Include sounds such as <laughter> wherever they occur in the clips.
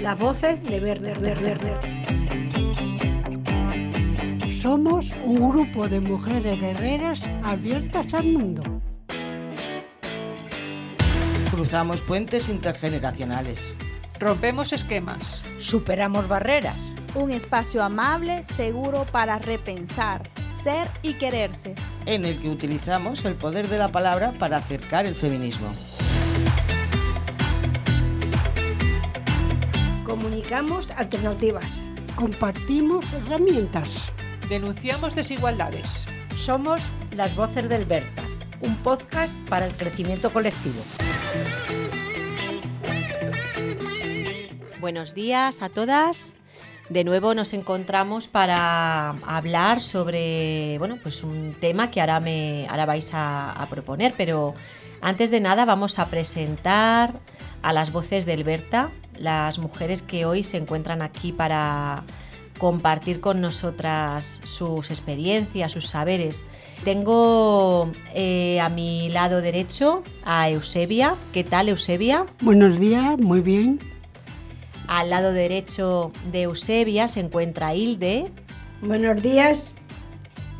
las voces de Verde, Verde, Verde. Somos un grupo de mujeres guerreras abiertas al mundo. Cruzamos puentes intergeneracionales. Rompemos esquemas. Superamos barreras. Un espacio amable, seguro para repensar, ser y quererse. En el que utilizamos el poder de la palabra para acercar el feminismo. Comunicamos alternativas. Compartimos herramientas. Denunciamos desigualdades. Somos Las Voces del Berta, un podcast para el crecimiento colectivo. Buenos días a todas. De nuevo nos encontramos para hablar sobre bueno, pues un tema que ahora, me, ahora vais a, a proponer, pero antes de nada vamos a presentar a las voces del Berta, las mujeres que hoy se encuentran aquí para compartir con nosotras sus experiencias, sus saberes. Tengo eh, a mi lado derecho a Eusebia. ¿Qué tal, Eusebia? Buenos días, muy bien. Al lado derecho de Eusebia se encuentra Hilde. Buenos días.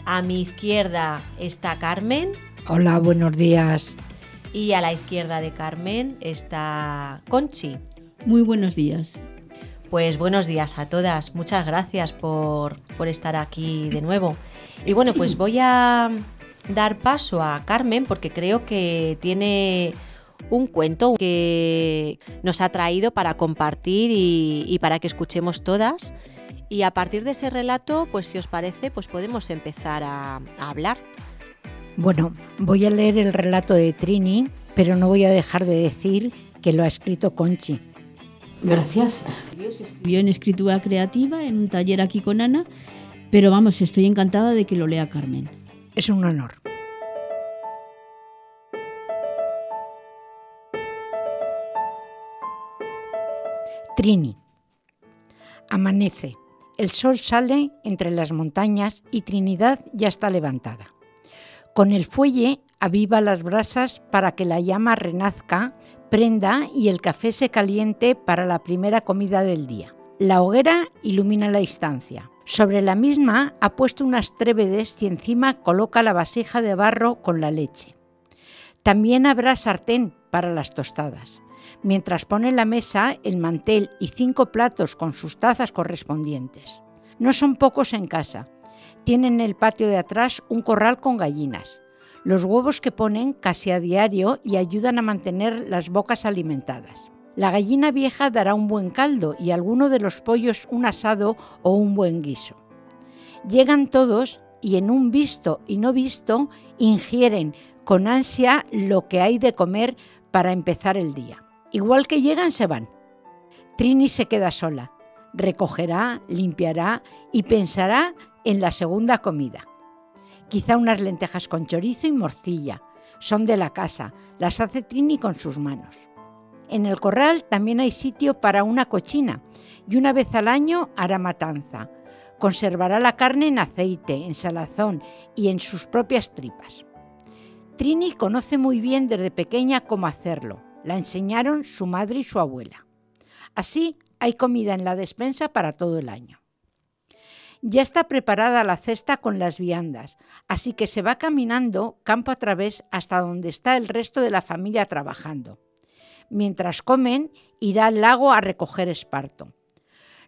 A mi izquierda está Carmen. Hola, buenos días. Y a la izquierda de Carmen está Conchi. Muy buenos días. Pues buenos días a todas. Muchas gracias por, por estar aquí de nuevo. Y bueno, pues voy a dar paso a Carmen porque creo que tiene un cuento que nos ha traído para compartir y, y, para que escuchemos todas. Y a partir de ese relato, pues si os parece, pues podemos empezar a, a hablar. Bueno, voy a leer el relato de Trini, pero no voy a dejar de decir que lo ha escrito Conchi. Gracias. Escribió en escritura creativa en un taller aquí con Ana, pero vamos, estoy encantada de que lo lea Carmen. Es un honor. Trini. Amanece. El sol sale entre las montañas y Trinidad ya está levantada. Con el fuelle aviva las brasas para que la llama renazca, prenda y el café se caliente para la primera comida del día. La hoguera ilumina la instancia. Sobre la misma ha puesto unas trébedes y encima coloca la vasija de barro con la leche. También habrá sartén para las tostadas. Mientras pone la mesa el mantel y cinco platos con sus tazas correspondientes. No son pocos en casa. Tienen en el patio de atrás un corral con gallinas los huevos que ponen casi a diario y ayudan a mantener las bocas alimentadas. La gallina vieja dará un buen caldo y alguno de los pollos un asado o un buen guiso. Llegan todos y en un visto y no visto ingieren con ansia lo que hay de comer para empezar el día. Igual que llegan se van. Trini se queda sola, recogerá, limpiará y pensará en la segunda comida quizá unas lentejas con chorizo y morcilla. Son de la casa, las hace Trini con sus manos. En el corral también hay sitio para una cochina y una vez al año hará matanza. Conservará la carne en aceite, en salazón y en sus propias tripas. Trini conoce muy bien desde pequeña cómo hacerlo. La enseñaron su madre y su abuela. Así hay comida en la despensa para todo el año. Ya está preparada la cesta con las viandas, así que se va caminando campo a través hasta donde está el resto de la familia trabajando. Mientras comen, irá al lago a recoger esparto.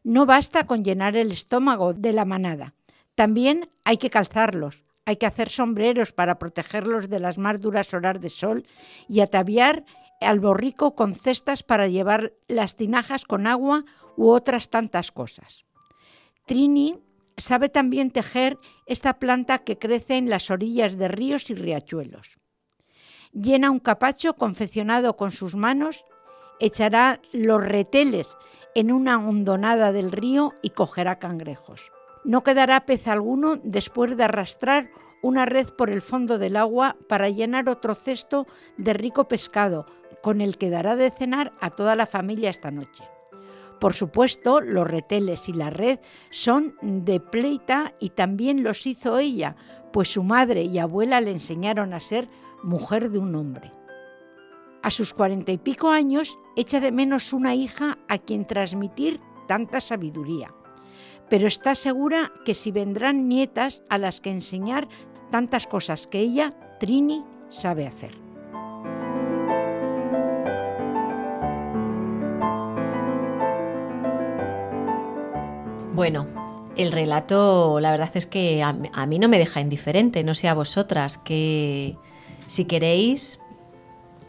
No basta con llenar el estómago de la manada, también hay que calzarlos, hay que hacer sombreros para protegerlos de las más duras horas de sol y ataviar al borrico con cestas para llevar las tinajas con agua u otras tantas cosas. Trini sabe también tejer esta planta que crece en las orillas de ríos y riachuelos. Llena un capacho confeccionado con sus manos, echará los reteles en una hondonada del río y cogerá cangrejos. No quedará pez alguno después de arrastrar una red por el fondo del agua para llenar otro cesto de rico pescado, con el que dará de cenar a toda la familia esta noche. Por supuesto, los reteles y la red son de pleita y también los hizo ella, pues su madre y abuela le enseñaron a ser mujer de un hombre. A sus cuarenta y pico años echa de menos una hija a quien transmitir tanta sabiduría, pero está segura que si vendrán nietas a las que enseñar tantas cosas que ella, Trini, sabe hacer. Bueno, el relato, la verdad es que a, mí no me deja indiferente, no sé a vosotras, que si queréis,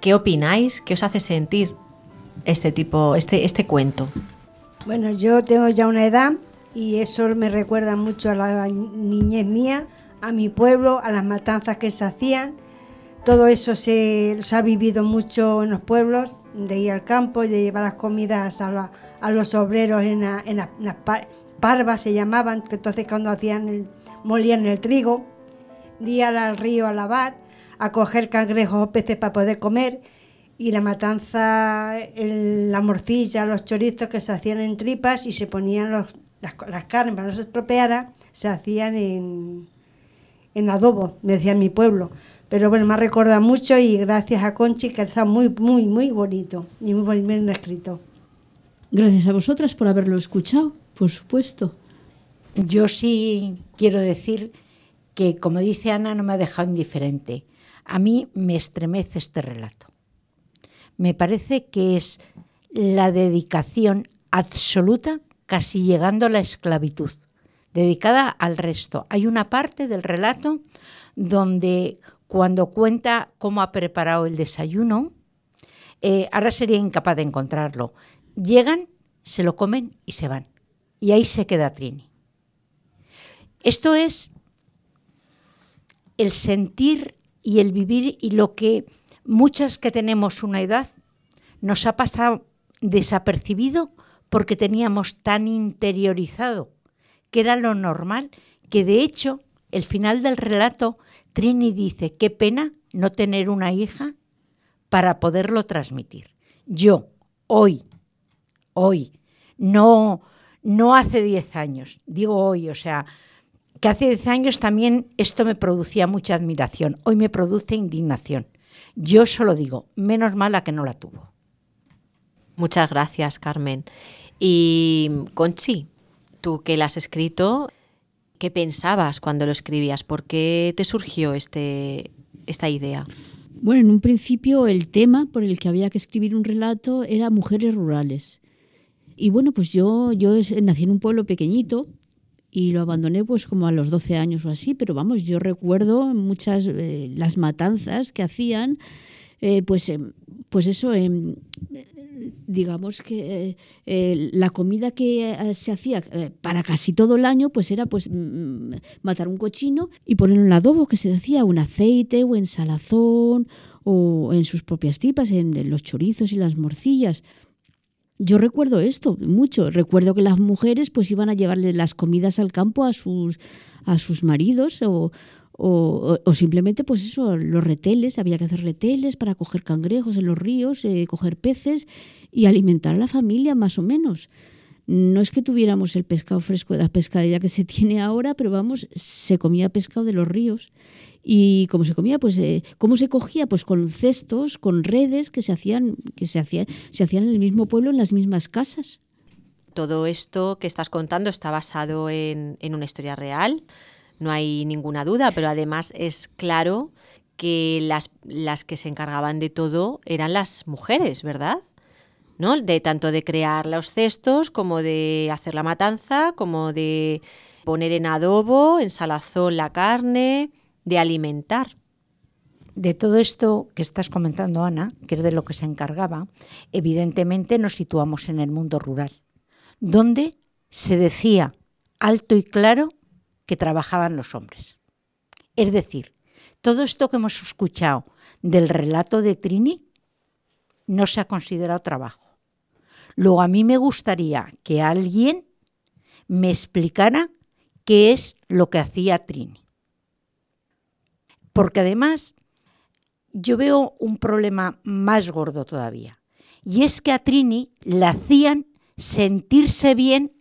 ¿qué opináis? ¿Qué os hace sentir este tipo, este, este cuento? Bueno, yo tengo ya una edad y eso me recuerda mucho a la niñez mía, a mi pueblo, a las matanzas que se hacían. Todo eso se, ha vivido mucho en los pueblos, de ir al campo, de llevar las comidas a, los obreros en, la- en la- en las parvas, se llamaban, que entonces cuando hacían el- molían el trigo, ir al río a lavar, a coger cangrejos o peces para poder comer y la matanza, la morcilla, los chorizos que se hacían en tripas y se ponían las, carnes para no se estropeara, se hacían en, adobo, me decía mi pueblo. Pero bueno, me ha recordado mucho y gracias a Conchi que está muy, muy, muy bonito y muy bien escrito. Gracias a vosotras por haberlo escuchado, por supuesto. Yo sí quiero decir que, como dice Ana, no me ha dejado indiferente. A mí me estremece este relato. Me parece que es la dedicación absoluta, casi llegando a la esclavitud, dedicada al resto. Hay una parte del relato donde cuando cuenta cómo ha preparado el desayuno, eh, ahora sería incapaz de encontrarlo. Llegan, se lo comen y se van. Y ahí se queda Trini. Esto es el sentir y el vivir y lo que muchas que tenemos una edad nos ha pasado desapercibido porque teníamos tan interiorizado que era lo normal que de hecho el final del relato Trini dice qué pena no tener una hija para poderlo transmitir. Yo hoy hoy no no hace 10 años, digo hoy, o sea, que hace 10 años también esto me producía mucha admiración, hoy me produce indignación. Yo solo digo, menos mala que no la tuvo. Muchas gracias, Carmen. Y Conchi, tú que la has escrito, ¿qué pensabas cuando lo escribías? ¿Por qué te surgió este, esta idea? Bueno, en un principio el tema por el que había que escribir un relato era mujeres rurales. Y bueno, pues yo, yo nací en un pueblo pequeñito y lo abandoné pues como a los 12 años o así, pero vamos, yo recuerdo muchas eh, las matanzas que hacían, eh, pues, em, pues eso, em, digamos que eh, eh, la comida que se hacía para casi todo el año pues era pues mm, matar un cochino y ponerlo en adobo que se hacía un aceite o en salazón o en sus propias tipas, en los chorizos y las morcillas. Yo recuerdo esto mucho. Recuerdo que las mujeres pues iban a llevarle las comidas al campo a sus, a sus maridos o, o, o simplemente pues eso, los reteles, había que hacer reteles para coger cangrejos en los ríos, eh, coger peces y alimentar a la familia más o menos. No es que tuviéramos el pescado fresco de la pescadería que se <laughs> tiene ahora, pero vamos, se comía pescado de los ríos. Y cómo se comía, pues eh, cómo se cogía, pues con cestos, con redes que se hacían, que se hacían, se hacían en el mismo pueblo, en las mismas casas. Todo esto que estás contando está basado en, en una historia real, no hay ninguna duda, pero además es claro que las, las que se encargaban de todo eran las mujeres, ¿verdad? De tanto de crear los cestos como de hacer la matanza, como de poner en adobo, en salazón la carne, de alimentar. De todo esto que estás comentando, Ana, que es de lo que se encargaba, evidentemente nos situamos en el mundo rural, donde se decía alto y claro que trabajaban los hombres. Es decir, todo esto que hemos escuchado del relato de Trini no se ha considerado trabajo. Luego a mí me gustaría que alguien me explicara qué es lo que hacía Trini. Porque además yo veo un problema más gordo todavía. Y es que a Trini la hacían sentirse bien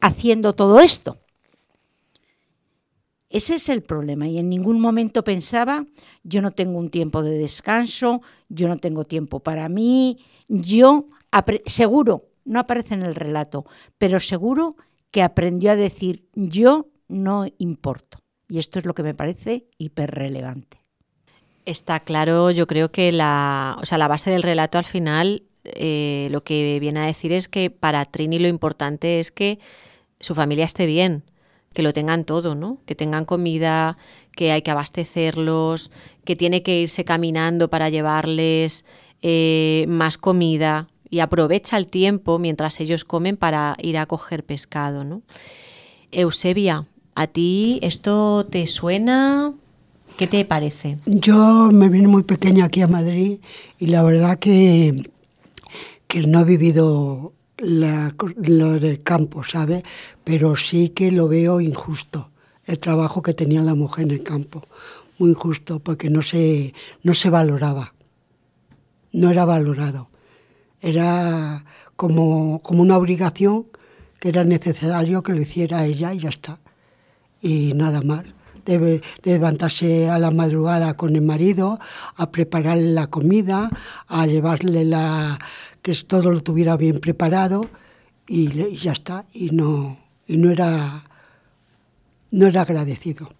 haciendo todo esto. Ese es el problema y en ningún momento pensaba, yo no tengo un tiempo de descanso, yo no tengo tiempo para mí, yo, seguro, no aparece en el relato, pero seguro que aprendió a decir, yo no importo. Y esto es lo que me parece hiperrelevante. Está claro, yo creo que la, o sea, la base del relato al final eh, lo que viene a decir es que para Trini lo importante es que su familia esté bien, que lo tengan todo, ¿no? Que tengan comida, que hay que abastecerlos, que tiene que irse caminando para llevarles eh, más comida y aprovecha el tiempo mientras ellos comen para ir a coger pescado, ¿no? Eusebia, ¿a ti esto te suena? ¿Qué te parece? Yo me vine muy pequeña aquí a Madrid y la verdad que, que no he vivido lo del campo, ¿sabes? Pero sí que lo veo injusto, el trabajo que tenía la mujer en el campo. Muy injusto, porque no se, no se valoraba. No era valorado. Era como, como una obligación que era necesario que lo hiciera ella y ya está. Y nada más debe levantarse a la madrugada con el marido, a prepararle la comida, a llevarle la que todo lo tuviera bien preparado y, ya está. Y no, y no era no era agradecido.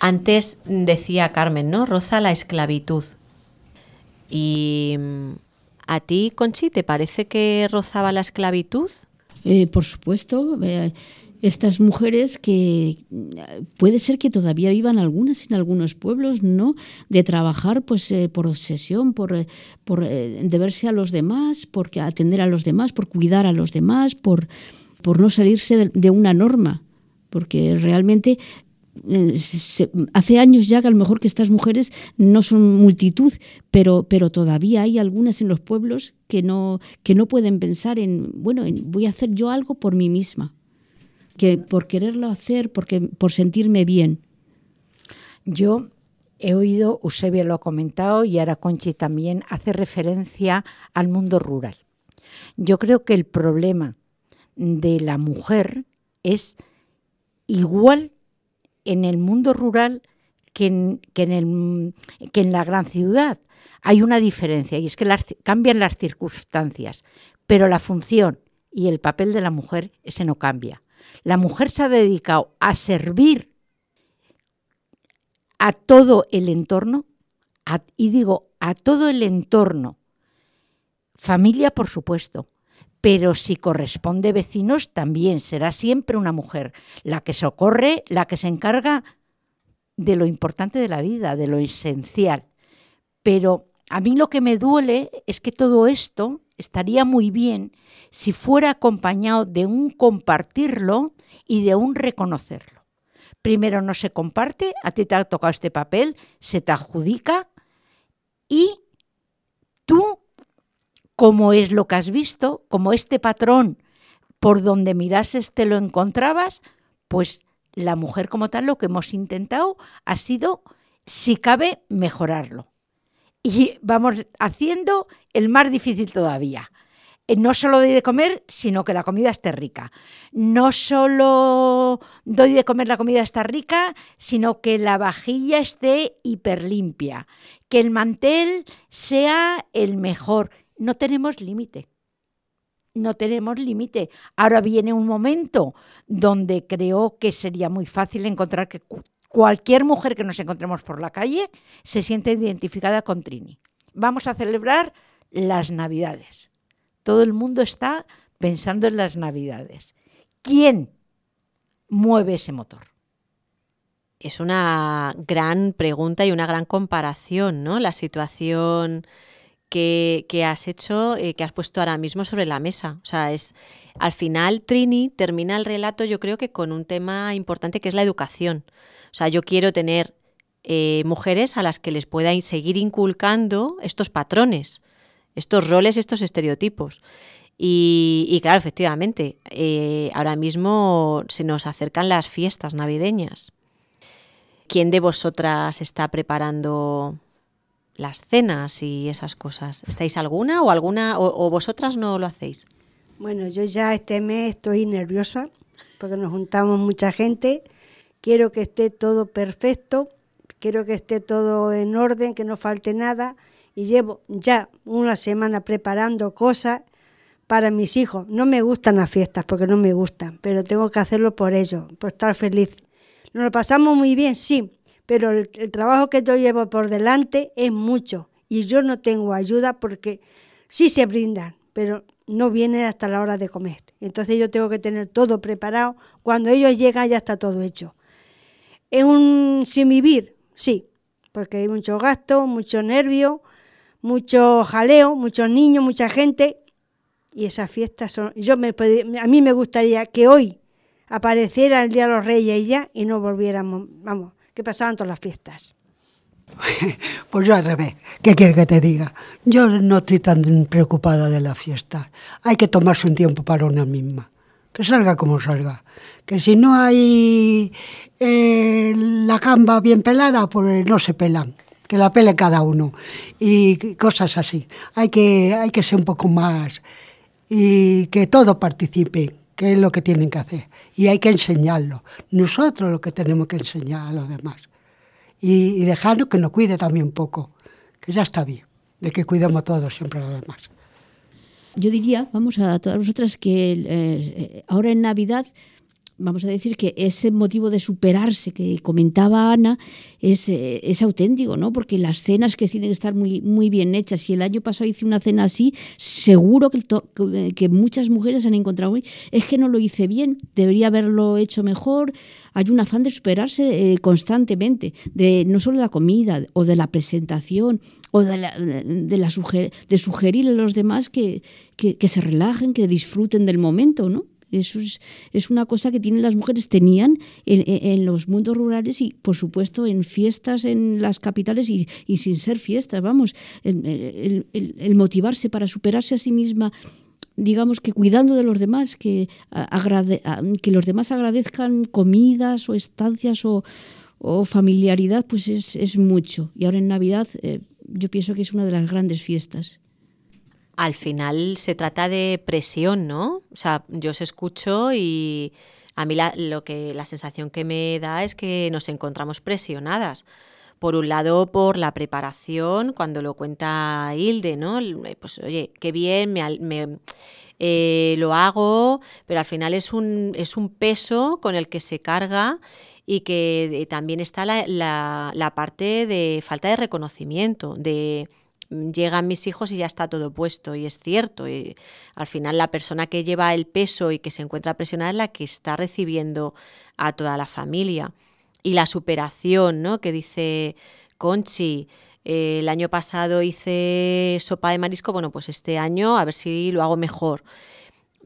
Antes decía Carmen, ¿no? Roza la esclavitud. Y mm, a ti, Conchi, ¿te parece que rozaba la esclavitud? Eh, por supuesto. Eh, estas mujeres que puede ser que todavía vivan algunas en algunos pueblos, ¿no? De trabajar pues eh, por obsesión, por, eh, por eh, deberse a los demás, por atender a los demás, por cuidar a los demás, por, por no salirse de, una norma. Porque realmente hace años ya que a lo mejor que estas mujeres no son multitud, pero, pero todavía hay algunas en los pueblos que no, que no pueden pensar en, bueno, voy a hacer yo algo por mí misma que por quererlo hacer, porque, por sentirme bien. Yo he oído, Eusebio lo ha comentado y ahora Conchi también hace referencia al mundo rural. Yo creo que el problema de la mujer es igual en el mundo rural que en, que en, el, que en la gran ciudad. Hay una diferencia y es que cambian las circunstancias, pero la función y el papel de la mujer ese no cambia. La mujer se ha dedicado a servir a todo el entorno, y digo a todo el entorno, familia por supuesto, pero si corresponde vecinos también será siempre una mujer la que socorre, la que se encarga de lo importante de la vida, de lo esencial. Pero a mí lo que me duele es que todo esto estaría muy bien si fuera acompañado de un compartirlo y de un reconocerlo. Primero no se comparte, a ti te ha tocado este papel, se te adjudica y tú, como es lo que has visto, como este patrón por donde mirases te lo encontrabas, pues la mujer como tal lo que hemos intentado ha sido, si cabe, mejorarlo y vamos haciendo el más difícil todavía. Eh, no solo doy de comer, sino que la comida esté rica. No solo doy de comer la comida está rica, sino que la vajilla esté hiperlimpia, que el mantel sea el mejor. No tenemos límite. No tenemos límite. Ahora viene un momento donde creo que sería muy fácil encontrar que Cualquier mujer que nos encontremos por la calle se siente identificada con Trini. Vamos a celebrar las Navidades. Todo el mundo está pensando en las Navidades. ¿Quién mueve ese motor? Es una gran pregunta y una gran comparación, ¿no? La situación que, has hecho, eh, que has puesto ahora mismo sobre la mesa. O sea, es al final Trini termina el relato, yo creo que con un tema importante que es la educación. O sea, yo quiero tener eh, mujeres a las que les pueda seguir inculcando estos patrones, estos roles, estos estereotipos. Y, claro, efectivamente, eh, ahora mismo se nos acercan las fiestas navideñas. ¿Quién de vosotras está preparando las cenas y esas cosas? ¿Estáis alguna o alguna o vosotras no lo hacéis? Bueno, yo ya este mes estoy nerviosa porque nos juntamos mucha gente quiero que esté todo perfecto, quiero que esté todo en orden, que no falte nada. Y llevo ya una semana preparando cosas para mis hijos. No me gustan las fiestas porque no me gustan, pero tengo que hacerlo por ellos, por estar feliz. Nos lo pasamos muy bien, sí, pero el, trabajo que yo llevo por delante es mucho y yo no tengo ayuda porque sí se brindan, pero no vienen hasta la hora de comer. Entonces yo tengo que tener todo preparado. Cuando ellos llegan ya está todo hecho. Es un sin vivir, sí, porque hay mucho gasto, mucho nervio, mucho jaleo, muchos niños, mucha gente. Y esas fiestas son... Yo me, a mí me gustaría que hoy apareciera el Día de los Reyes ya y no volviéramos, vamos, que pasaban todas las fiestas. <laughs> Pues yo al revés, ¿qué quieres que te diga? Yo no estoy tan preocupada de la fiesta. Hay que tomarse un tiempo para una misma. Que salga como salga. Que si no hay eh, la gamba bien pelada, pues no se pelan. Que la pele cada uno. Y cosas así. Hay que, hay que ser un poco más. Y que todo participe, que es lo que tienen que hacer. Y hay que enseñarlo. Nosotros lo que tenemos que enseñar a los demás y, dejarnos que nos cuide también un poco, que ya está bien, de que cuidemos todos siempre a los demás. Yo diría, vamos a todas vosotras, que eh, ahora en Navidad vamos a decir que ese motivo de superarse que comentaba Ana es, eh, es, auténtico, ¿no? Porque las cenas que tienen que estar muy, muy bien hechas, y el año pasado hice una cena así, seguro que, que muchas mujeres han encontrado, es que no lo hice bien, debería haberlo hecho mejor. Hay un afán de superarse eh, constantemente, de no solo de la comida o de la presentación o de, la, de, la suger, de sugerir a los demás que, que, que se relajen, que disfruten del momento, ¿no? Eso es, es, una cosa que tienen las mujeres, tenían en, los mundos rurales y, por supuesto, en fiestas en las capitales y, sin ser fiestas, vamos, el, motivarse para superarse a sí misma digamos que cuidando de los demás, que, que los demás agradezcan comidas o estancias o, o familiaridad, pues es, es, mucho. Y ahora en Navidad eh, yo pienso que es una de las grandes fiestas al final se trata de presión, ¿no? O sea, yo os escucho y a mí la, lo que, la sensación que me da es que nos encontramos presionadas. Por un lado, por la preparación, cuando lo cuenta Hilde, ¿no? Pues oye, qué bien, me, me eh, lo hago, pero al final es un, es un peso con el que se carga y que también está la, la parte de falta de reconocimiento, de llegan mis hijos y ya está todo puesto y es cierto. Y al final la persona que lleva el peso y que se encuentra presionada es la que está recibiendo a toda la familia. Y la superación, ¿no? Que dice Conchi, eh, el año pasado hice sopa de marisco, bueno, pues este año a ver si lo hago mejor.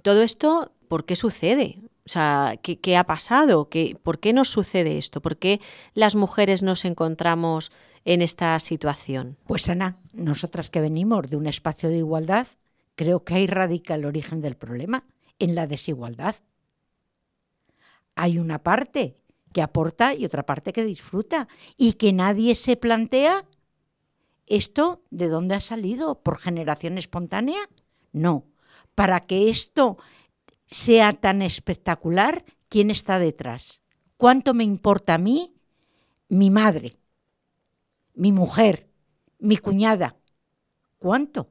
Todo esto, ¿por qué sucede? O sea, ¿qué, ha pasado? ¿Qué, ¿Por qué nos sucede esto? ¿Por qué las mujeres nos encontramos en esta situación? Pues Ana, nosotras que venimos de un espacio de igualdad, creo que ahí radica el origen del problema, en la desigualdad. Hay una parte que aporta y otra parte que disfruta y que nadie se plantea esto de dónde ha salido, por generación espontánea. No, para que esto sea tan espectacular, ¿quién está detrás? ¿Cuánto me importa a mí mi madre? mi mujer, mi cuñada. ¿Cuánto?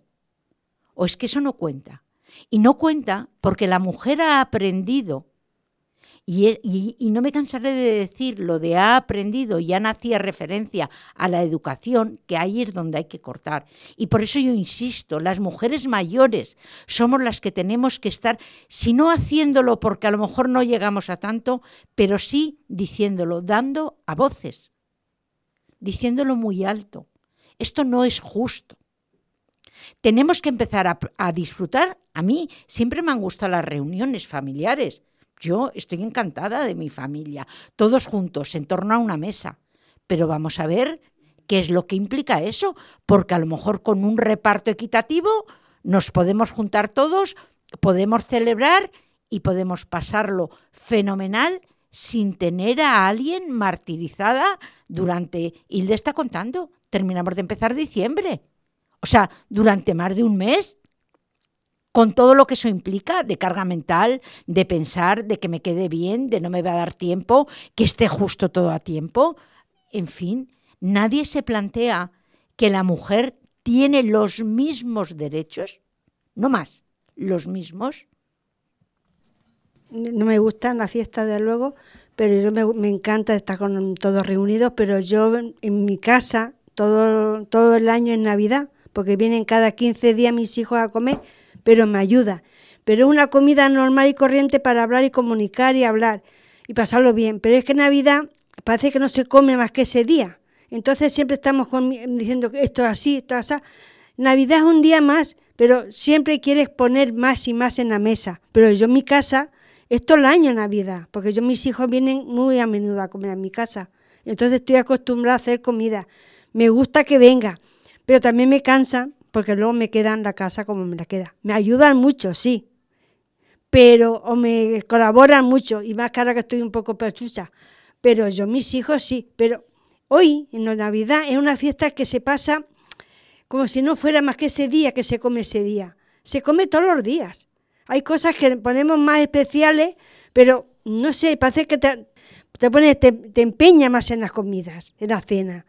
¿O es que eso no cuenta? Y no cuenta porque la mujer ha aprendido, y, y, no me cansaré de decir lo de ha aprendido, ya nacía referencia a la educación, que ahí es donde hay que cortar. Y por eso yo insisto, las mujeres mayores somos las que tenemos que estar, si no haciéndolo porque a lo mejor no llegamos a tanto, pero sí diciéndolo, dando a voces diciéndolo muy alto. Esto no es justo. Tenemos que empezar a, disfrutar. A mí siempre me han gustado las reuniones familiares. Yo estoy encantada de mi familia, todos juntos, en torno a una mesa. Pero vamos a ver qué es lo que implica eso, porque a lo mejor con un reparto equitativo nos podemos juntar todos, podemos celebrar y podemos pasarlo fenomenal sin tener a alguien martirizada durante, Hilde está contando, terminamos de empezar diciembre. O sea, durante más de un mes, con todo lo que eso implica de carga mental, de pensar, de que me quede bien, de no me va a dar tiempo, que esté justo todo a tiempo. En fin, nadie se plantea que la mujer tiene los mismos derechos, no más, los mismos. No me gustan las fiestas, de luego, pero yo me, encanta estar con todos reunidos, pero yo en mi casa todo, todo el año en Navidad, porque vienen cada 15 días mis hijos a comer, pero me ayuda. Pero es una comida normal y corriente para hablar y comunicar y hablar y pasarlo bien. Pero es que Navidad parece que no se come más que ese día. Entonces siempre estamos diciendo que esto es así, esto es así. Navidad es un día más, pero siempre quieres poner más y más en la mesa. Pero yo en mi casa es todo el año Navidad, porque yo mis hijos vienen muy a menudo a comer a mi casa. Entonces estoy acostumbrada a hacer comida. Me gusta que venga, pero también me cansa porque luego me quedan la casa como me la queda. Me ayudan mucho, sí, pero o me colaboran mucho y más que ahora que estoy un poco pechucha. Pero yo, mis hijos sí, pero hoy en la Navidad es una fiesta que se pasa como si no fuera más que ese día que se come ese día. Se come todos los días. Hay cosas que ponemos más especiales, pero no sé, parece que te, te, pones, te, te más en las comidas, en la cena.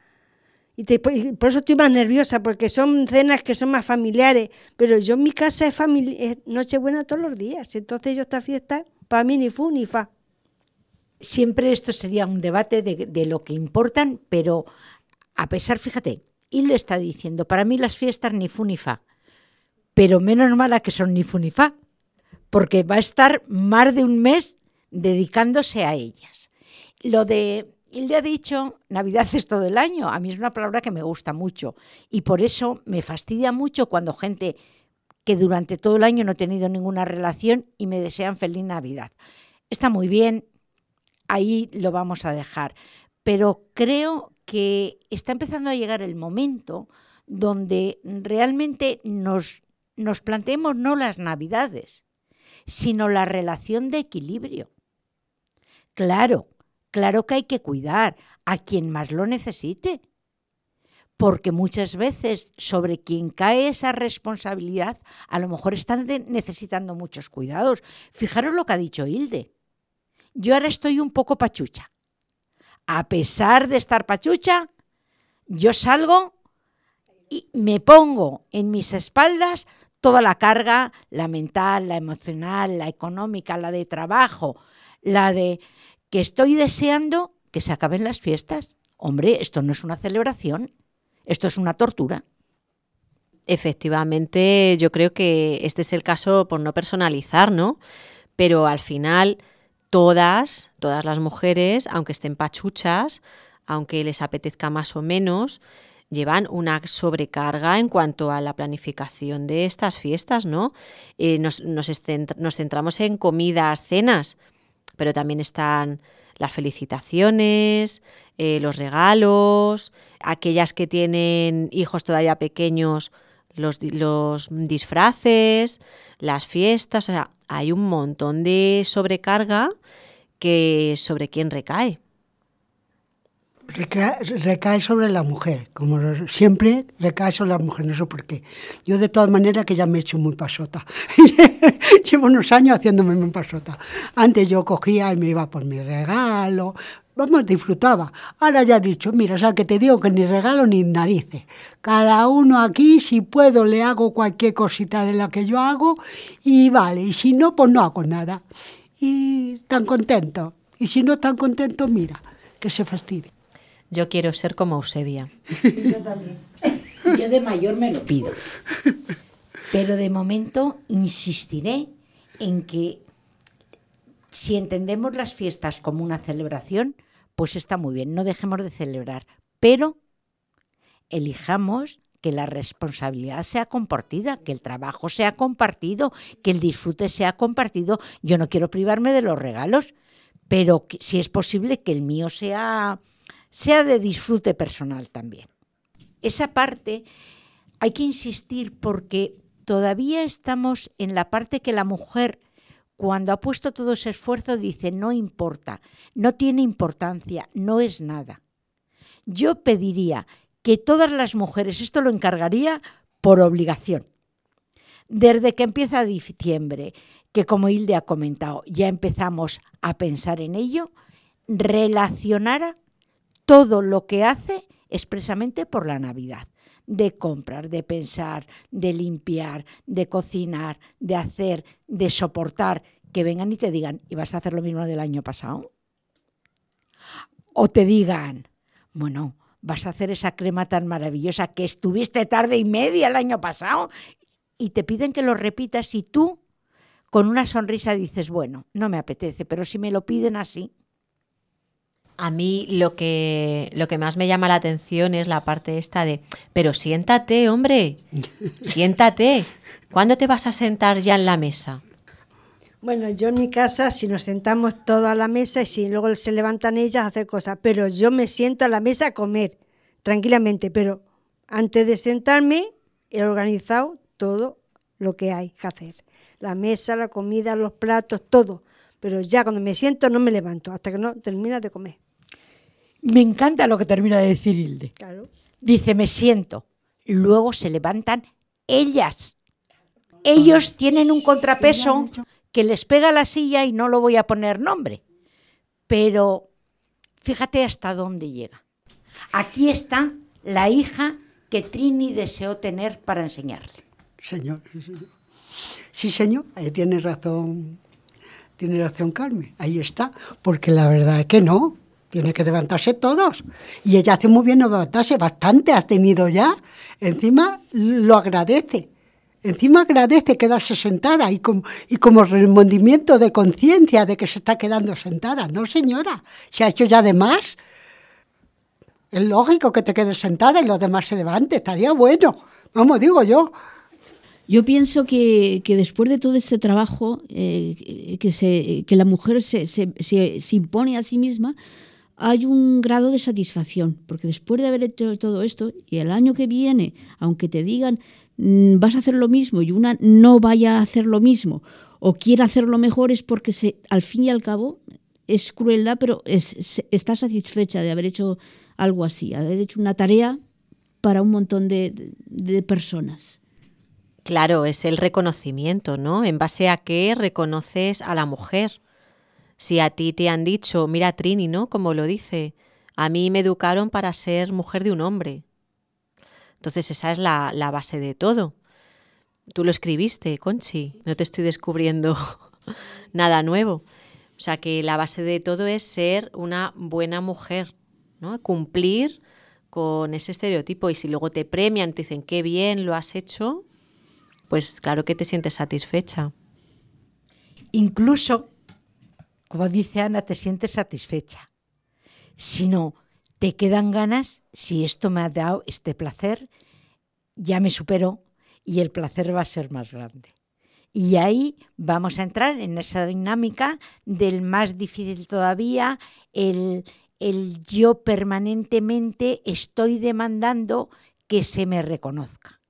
Y, por eso estoy más nerviosa, porque son cenas que son más familiares. Pero yo en mi casa es, es Nochebuena todos los días. Entonces yo esta fiesta, para mí ni fu ni fa. Siempre esto sería un debate de, de lo que importan, pero a pesar, fíjate, Hilde está diciendo, para mí las fiestas ni fu ni fa. Pero menos mala que son ni fu ni fa porque va a estar más de un mes dedicándose a ellas. Lo de, él le ha dicho, Navidad es todo el año, a mí es una palabra que me gusta mucho y por eso me fastidia mucho cuando gente que durante todo el año no ha tenido ninguna relación y me desean feliz Navidad. Está muy bien, ahí lo vamos a dejar, pero creo que está empezando a llegar el momento donde realmente nos, nos planteemos no las Navidades, sino la relación de equilibrio. Claro, claro que hay que cuidar a quien más lo necesite, porque muchas veces sobre quien cae esa responsabilidad a lo mejor están necesitando muchos cuidados. Fijaros lo que ha dicho Hilde. Yo ahora estoy un poco pachucha. A pesar de estar pachucha, yo salgo y me pongo en mis espaldas toda la carga, la mental, la emocional, la económica, la de trabajo, la de que estoy deseando que se acaben las fiestas. Hombre, esto no es una celebración, esto es una tortura. Efectivamente, yo creo que este es el caso por no personalizar, ¿no? Pero al final, todas, todas las mujeres, aunque estén pachuchas, aunque les apetezca más o menos, llevan una sobrecarga en cuanto a la planificación de estas fiestas, ¿no? Eh, nos, centramos en comidas, cenas, pero también están las felicitaciones, eh, los regalos, aquellas que tienen hijos todavía pequeños, los, los disfraces, las fiestas, o sea, hay un montón de sobrecarga que sobre quién recae recae, sobre la mujer, como siempre recae sobre la mujer, no sé por qué. Yo de todas maneras que ya me he hecho muy pasota. <laughs> Llevo unos años haciéndome muy pasota. Antes yo cogía y me iba por mi regalo, vamos, disfrutaba. Ahora ya he dicho, mira, o sea, que te digo que ni regalo ni narices. Cada uno aquí, si puedo, le hago cualquier cosita de la que yo hago y vale, y si no, pues no hago nada. Y tan contento. Y si no tan contento, mira, que se fastidie. Yo quiero ser como Eusebia. Yo también. Yo de mayor me lo pido. Pero de momento insistiré en que si entendemos las fiestas como una celebración, pues está muy bien, no dejemos de celebrar, pero elijamos que la responsabilidad sea compartida, que el trabajo sea compartido, que el disfrute sea compartido. Yo no quiero privarme de los regalos, pero si es posible que el mío sea sea de disfrute personal también. Esa parte hay que insistir porque todavía estamos en la parte que la mujer, cuando ha puesto todo ese esfuerzo, dice, no importa, no tiene importancia, no es nada. Yo pediría que todas las mujeres, esto lo encargaría por obligación, desde que empieza diciembre, que como Hilde ha comentado, ya empezamos a pensar en ello, relacionara todo lo que hace expresamente por la Navidad. De comprar, de pensar, de limpiar, de cocinar, de hacer, de soportar, que vengan y te digan, ¿y vas a hacer lo mismo del año pasado? O te digan, bueno, vas a hacer esa crema tan maravillosa que estuviste tarde y media el año pasado y te piden que lo repitas y tú con una sonrisa dices, bueno, no me apetece, pero si me lo piden así, A mí lo que, lo que más me llama la atención es la parte esta de, pero siéntate, hombre, <laughs> siéntate. ¿Cuándo te vas a sentar ya en la mesa? Bueno, yo en mi casa, si nos sentamos todos a la mesa y si luego se levantan ellas a hacer cosas, pero yo me siento a la mesa a comer tranquilamente, pero antes de sentarme he organizado todo lo que hay que hacer. La mesa, la comida, los platos, todo. Pero ya cuando me siento no me levanto hasta que no termina de comer. Me encanta lo que termina de decir Hilde. Claro. Dice, me siento. Luego se levantan ellas. Ellos tienen un contrapeso que les pega a la silla y no lo voy a poner nombre. Pero fíjate hasta dónde llega. Aquí está la hija que Trini deseó tener para enseñarle. Señor, sí, señor. Sí, señor, ahí tiene razón, tiene razón Carmen, ahí está, porque la verdad es que no, tiene que levantarse todos. Y ella hace muy bien levantarse, bastante ha tenido ya, encima lo agradece. Encima agradece quedarse sentada y como, y como remordimiento de conciencia de que se está quedando sentada. No, señora, se ha hecho ya de más. Es lógico que te quedes sentada y los demás se levanten, estaría bueno. Vamos, digo yo. Yo pienso que, que después de todo este trabajo eh, que, se, que la mujer se, se, se impone a sí misma, hay un grado de satisfacción, porque después de haber hecho todo esto, y el año que viene, aunque te digan mm, vas a hacer lo mismo y una no vaya a hacer lo mismo o quiera hacerlo mejor, es porque se, al fin y al cabo es crueldad, pero es, está satisfecha de haber hecho algo así, haber hecho una tarea para un montón de, de- de personas. Claro, es el reconocimiento, ¿no? En base a qué reconoces a la mujer. Si a ti te han dicho, mira Trini, ¿no? Como lo dice, a mí me educaron para ser mujer de un hombre. Entonces esa es la, base de todo. Tú lo escribiste, Conchi, no te estoy descubriendo <laughs> nada nuevo. O sea que la base de todo es ser una buena mujer, ¿no? Cumplir con ese estereotipo y si luego te premian, te dicen qué bien lo has hecho, pues claro que te sientes satisfecha. Incluso, como dice Ana, te sientes satisfecha. Si no, te quedan ganas, si esto me ha dado este placer, ya me superó y el placer va a ser más grande. Y ahí vamos a entrar en esa dinámica del más difícil todavía, el, el yo permanentemente estoy demandando que se me reconozca.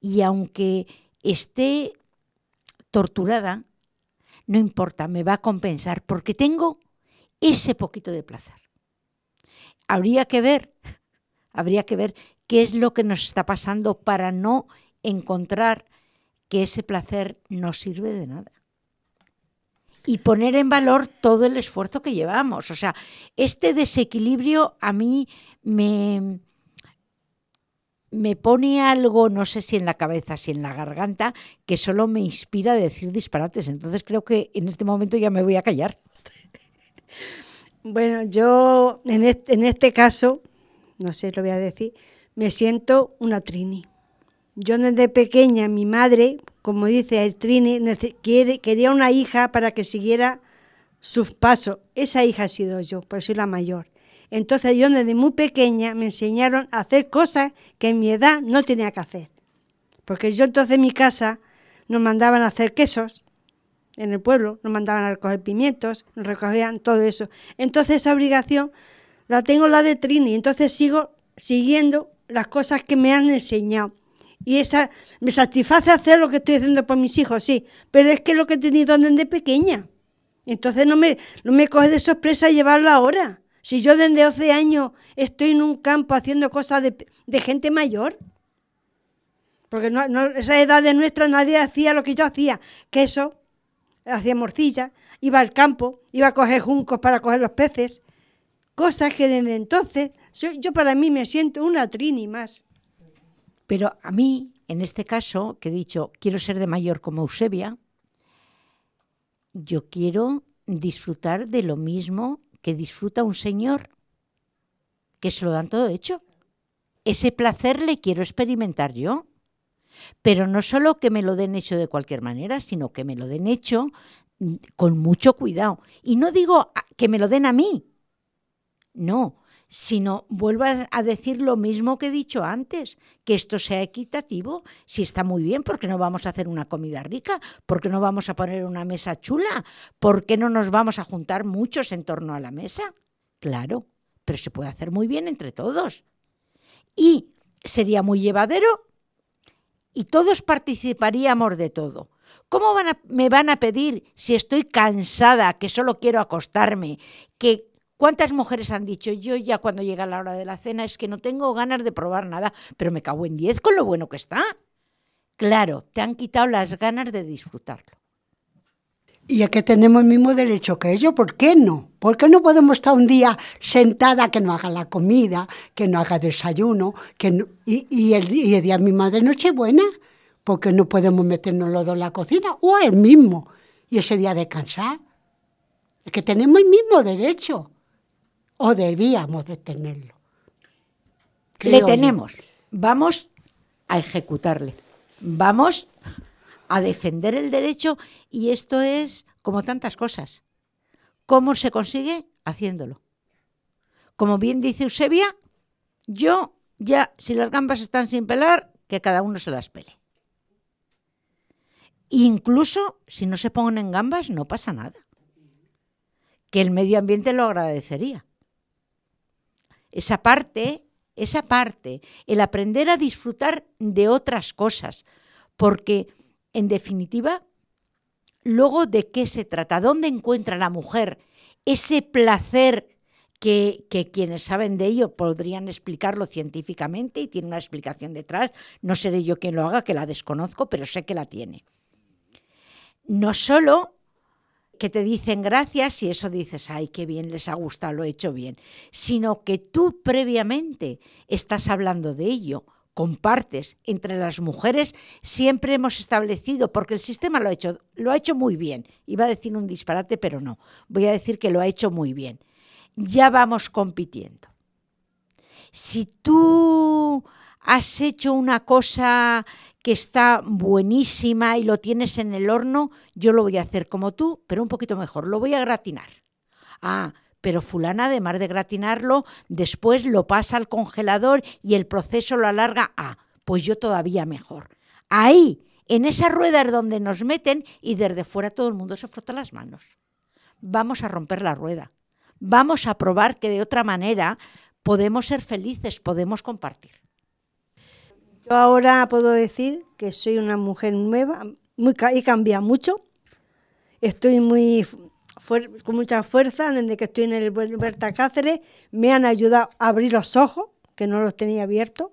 Y aunque esté torturada, no importa, me va a compensar porque tengo ese poquito de placer. Habría que ver, habría que ver qué es lo que nos está pasando para no encontrar que ese placer no sirve de nada. Y poner en valor todo el esfuerzo que llevamos. O sea, este desequilibrio a mí me, me pone algo, no sé si en la cabeza, si en la garganta, que solo me inspira a decir disparates. Entonces creo que en este momento ya me voy a callar. Bueno, yo en este, en este caso, no sé, lo voy a decir, me siento una Trini. Yo desde pequeña, mi madre, como dice el Trini, quiere, quería una hija para que siguiera sus pasos. Esa hija he sido yo, pues soy la mayor. Entonces yo desde muy pequeña me enseñaron a hacer cosas que en mi edad no tenía que hacer. Porque yo entonces en mi casa nos mandaban a hacer quesos, en el pueblo, nos mandaban a recoger pimientos, nos recogían todo eso. Entonces esa obligación la tengo la de Trini, entonces sigo siguiendo las cosas que me han enseñado. Y esa me satisface hacer lo que estoy haciendo por mis hijos, sí, pero es que lo que he tenido desde pequeña. Entonces no me, no me coge de sorpresa llevarlo ahora. Si yo desde 11 años estoy en un campo haciendo cosas de, gente mayor. Porque no, esa edad de nuestra nadie hacía lo que yo hacía. Queso, hacía morcilla, iba al campo, iba a coger juncos para coger los peces. Cosas que desde entonces, yo para mí me siento una trini más. Pero a mí, en este caso, que he dicho, quiero ser de mayor como Eusebia, yo quiero disfrutar de lo mismo que disfruta un señor, que se lo dan todo hecho. Ese placer le quiero experimentar yo. Pero no solo que me lo den hecho de cualquier manera, sino que me lo den hecho mm, con mucho cuidado. Y no digo que me lo den a mí, no, sino vuelvo a decir lo mismo que he dicho antes, que esto sea equitativo. Si está muy bien, ¿por qué no vamos a hacer una comida rica? ¿Por qué no vamos a poner una mesa chula? ¿Por qué no nos vamos a juntar muchos en torno a la mesa? Claro, pero se puede hacer muy bien entre todos. Y sería muy llevadero y todos participaríamos de todo. ¿Cómo me van a pedir si estoy cansada, que solo quiero acostarme? Que ¿Cuántas mujeres han dicho yo ya cuando llega la hora de la cena es que no tengo ganas de probar nada, pero me cago en diez con lo bueno que está? Claro, te han quitado las ganas de disfrutarlo. Y es que tenemos el mismo derecho que ellos, ¿por qué no? ¿Por qué no podemos estar un día sentada que no haga la comida, que no haga desayuno, que no- y, y el, y el día mismo de Nochebuena? ¿Por qué no podemos meternos los dos en la cocina? O el mismo. Y ese día descansar. Es que tenemos el mismo derecho. O debíamos de tenerlo. Le yo. tenemos. Vamos a ejecutarle. Vamos a defender el derecho y esto es como tantas cosas. ¿Cómo se consigue? Haciéndolo. Como bien dice Eusebia, yo ya, si las gambas están sin pelar, que cada uno se las pele. Incluso si no se ponen gambas, no pasa nada. Que el medio ambiente lo agradecería. Esa parte, esa parte, el aprender a disfrutar de otras cosas, porque en definitiva, luego de qué se trata, dónde encuentra la mujer ese placer que, que quienes saben de ello podrían explicarlo científicamente y tiene una explicación detrás. No seré yo quien lo haga, que la desconozco, pero sé que la tiene. No solo que te dicen gracias y eso dices, ay, qué bien, les ha gustado, lo he hecho bien, sino que tú previamente estás hablando de ello, compartes entre las mujeres, siempre hemos establecido, porque el sistema lo ha hecho, lo ha hecho muy bien, iba a decir un disparate, pero no, voy a decir que lo ha hecho muy bien. Ya vamos compitiendo. Si tú has hecho una cosa que está buenísima y lo tienes en el horno, yo lo voy a hacer como tú, pero un poquito mejor, lo voy a gratinar. Ah, pero fulana, además de gratinarlo, después lo pasa al congelador y el proceso lo alarga. Ah, pues yo todavía mejor. Ahí, en esa rueda es donde nos meten y desde fuera todo el mundo se frota las manos. Vamos a romper la rueda. Vamos a probar que de otra manera podemos ser felices, podemos compartir. Yo ahora puedo decir que soy una mujer nueva, muy, he cambiado mucho. Estoy muy con mucha fuerza desde que estoy en el Berta Cáceres. Me han ayudado a abrir los ojos, que no los tenía abiertos,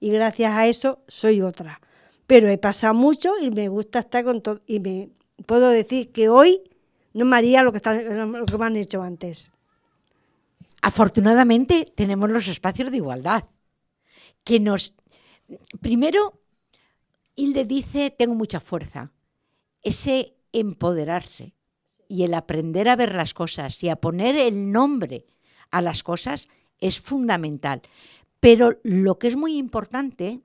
y gracias a eso soy otra. Pero he pasado mucho y me gusta estar con todo. Y me puedo decir que hoy no me haría lo que, están- lo que me han hecho antes. Afortunadamente tenemos los espacios de igualdad, que nos... Primero, Hilde dice, tengo mucha fuerza. Ese empoderarse y el aprender a ver las cosas y a poner el nombre a las cosas es fundamental. Pero lo que es muy importante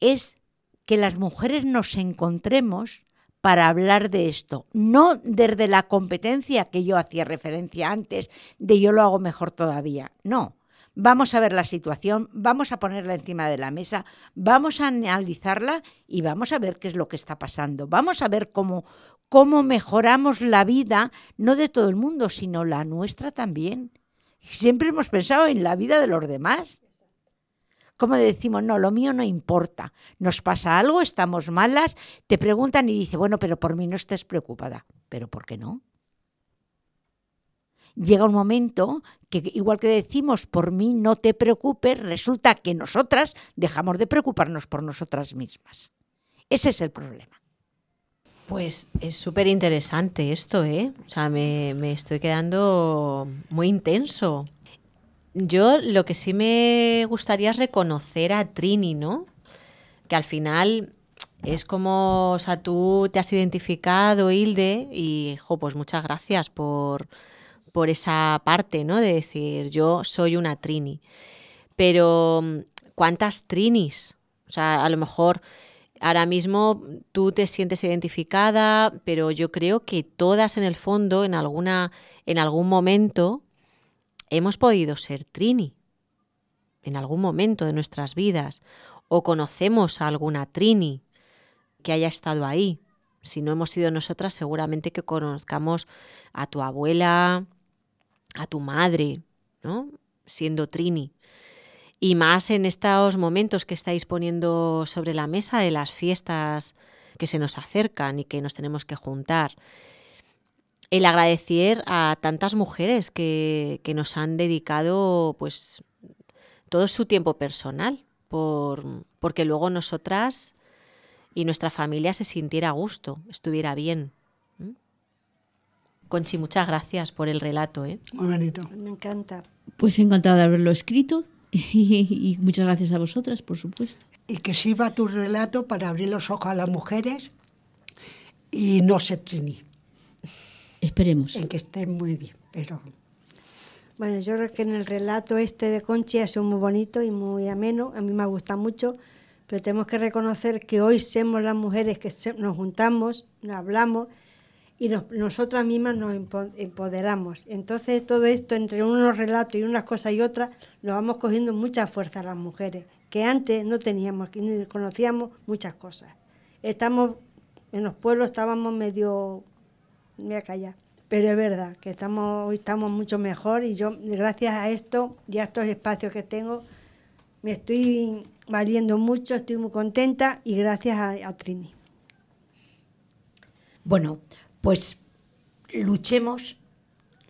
es que las mujeres nos encontremos para hablar de esto, no desde la competencia que yo hacía referencia antes, de yo lo hago mejor todavía, no. Vamos a ver la situación, vamos a ponerla encima de la mesa, vamos a analizarla y vamos a ver qué es lo que está pasando. Vamos a ver cómo, cómo mejoramos la vida, no de todo el mundo, sino la nuestra también. Siempre hemos pensado en la vida de los demás. Como decimos, no, lo mío no importa. Nos pasa algo, estamos malas, te preguntan y dice, bueno, pero por mí no estés preocupada. ¿Pero por qué no? Llega un momento que igual que decimos por mí no te preocupes, resulta que nosotras dejamos de preocuparnos por nosotras mismas. Ese es el problema. Pues es súper interesante esto, ¿eh? O sea, me, me estoy quedando muy intenso. Yo lo que sí me gustaría es reconocer a Trini, ¿no? Que al final es como, o sea, tú te has identificado, Hilde, y, jo, pues muchas gracias por, por esa parte, ¿no? De decir, yo soy una Trini. Pero, ¿cuántas Trinis? O sea, a lo mejor ahora mismo tú te sientes identificada, pero yo creo que todas en el fondo, en alguna, en algún momento, hemos podido ser Trini. En algún momento de nuestras vidas. O conocemos a alguna Trini que haya estado ahí. Si no hemos sido nosotras, seguramente que conozcamos a tu abuela, a tu madre, ¿no? Siendo Trini. Y más en estos momentos que estáis poniendo sobre la mesa de las fiestas que se nos acercan y que nos tenemos que juntar. El agradecer a tantas mujeres que, que nos han dedicado pues todo su tiempo personal, por, porque luego nosotras y nuestra familia se sintiera a gusto, estuviera bien. Conchi, muchas gracias por el relato. ¿eh? Muy bonito. Me encanta. Pues encantada de haberlo escrito <laughs> y, muchas gracias a vosotras, por supuesto. Y que sirva tu relato para abrir los ojos a las mujeres y no se trini. Esperemos. En que estén muy bien, pero... Bueno, yo creo que en el relato este de Conchi ha sido muy bonito y muy ameno. A mí me ha gustado mucho, pero tenemos que reconocer que hoy somos las mujeres que nos juntamos, nos hablamos y nosotras mismas nos empoderamos. Entonces todo esto, entre unos relatos y unas cosas y otras, nos vamos cogiendo mucha fuerza las mujeres, que antes no teníamos, ni conocíamos muchas cosas. Estamos, en los pueblos estábamos medio, me voy a callar, pero es verdad que estamos, hoy estamos mucho mejor y yo, gracias a esto y a estos espacios que tengo, me estoy valiendo mucho, estoy muy contenta y gracias a Trini. Bueno, pues luchemos,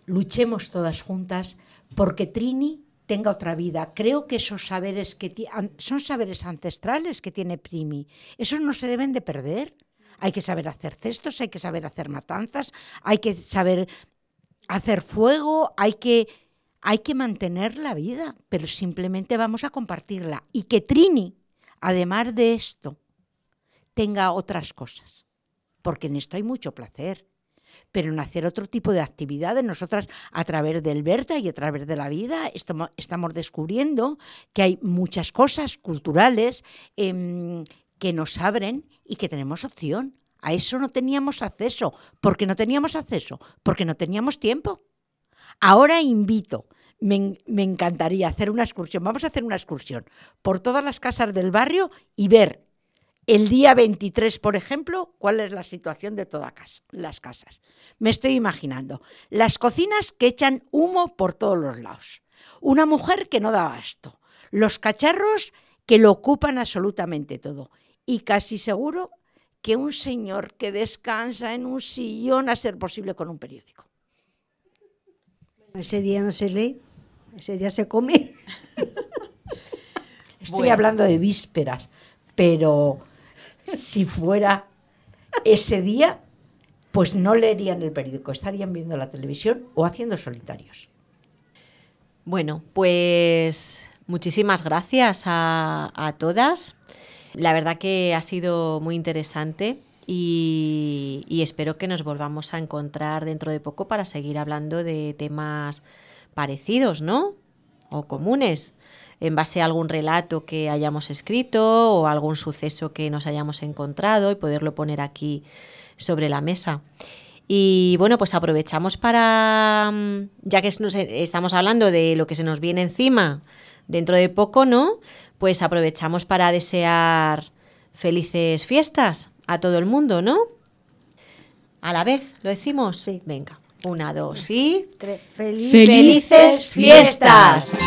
luchemos todas juntas porque Trini tenga otra vida. Creo que esos saberes que son saberes ancestrales que tiene Primi, esos no se deben de perder. Hay que saber hacer cestos, hay que saber hacer matanzas, hay que saber hacer fuego, hay que hay que mantener la vida, pero simplemente vamos a compartirla y que Trini, además de esto, tenga otras cosas porque en esto hay mucho placer. Pero en hacer otro tipo de actividades, nosotras a través del Berta y a través de la vida estamos, descubriendo que hay muchas cosas culturales em, que nos abren y que tenemos opción. A eso no teníamos acceso. ¿Por qué no teníamos acceso? Porque no teníamos tiempo. Ahora invito, me, me, encantaría hacer una excursión, vamos a hacer una excursión por todas las casas del barrio y ver el día 23, por ejemplo, ¿cuál es la situación de todas las casas? Me estoy imaginando. Las cocinas que echan humo por todos los lados. Una mujer que no da esto. Los cacharros que lo ocupan absolutamente todo. Y casi seguro que un señor que descansa en un sillón a ser posible con un periódico. Ese día no se lee, ese día se come. <laughs> Estoy hablando de vísperas, pero si fuera ese día, pues no leerían el periódico, estarían viendo la televisión o haciendo solitarios. Bueno, pues muchísimas gracias a, todas. La verdad que ha sido muy interesante y, y, espero que nos volvamos a encontrar dentro de poco para seguir hablando de temas parecidos, ¿no? O comunes en base a algún relato que hayamos escrito o algún suceso que nos hayamos encontrado y poderlo poner aquí sobre la mesa. Y bueno, pues aprovechamos para, mm, ya que estamos hablando de lo que se nos viene encima dentro de poco, ¿no? Pues aprovechamos para desear felices fiestas a todo el mundo, ¿no? A la vez, ¿lo decimos? Sí. Venga, una, dos y... Tres. Felices, ¡Felices fiestas!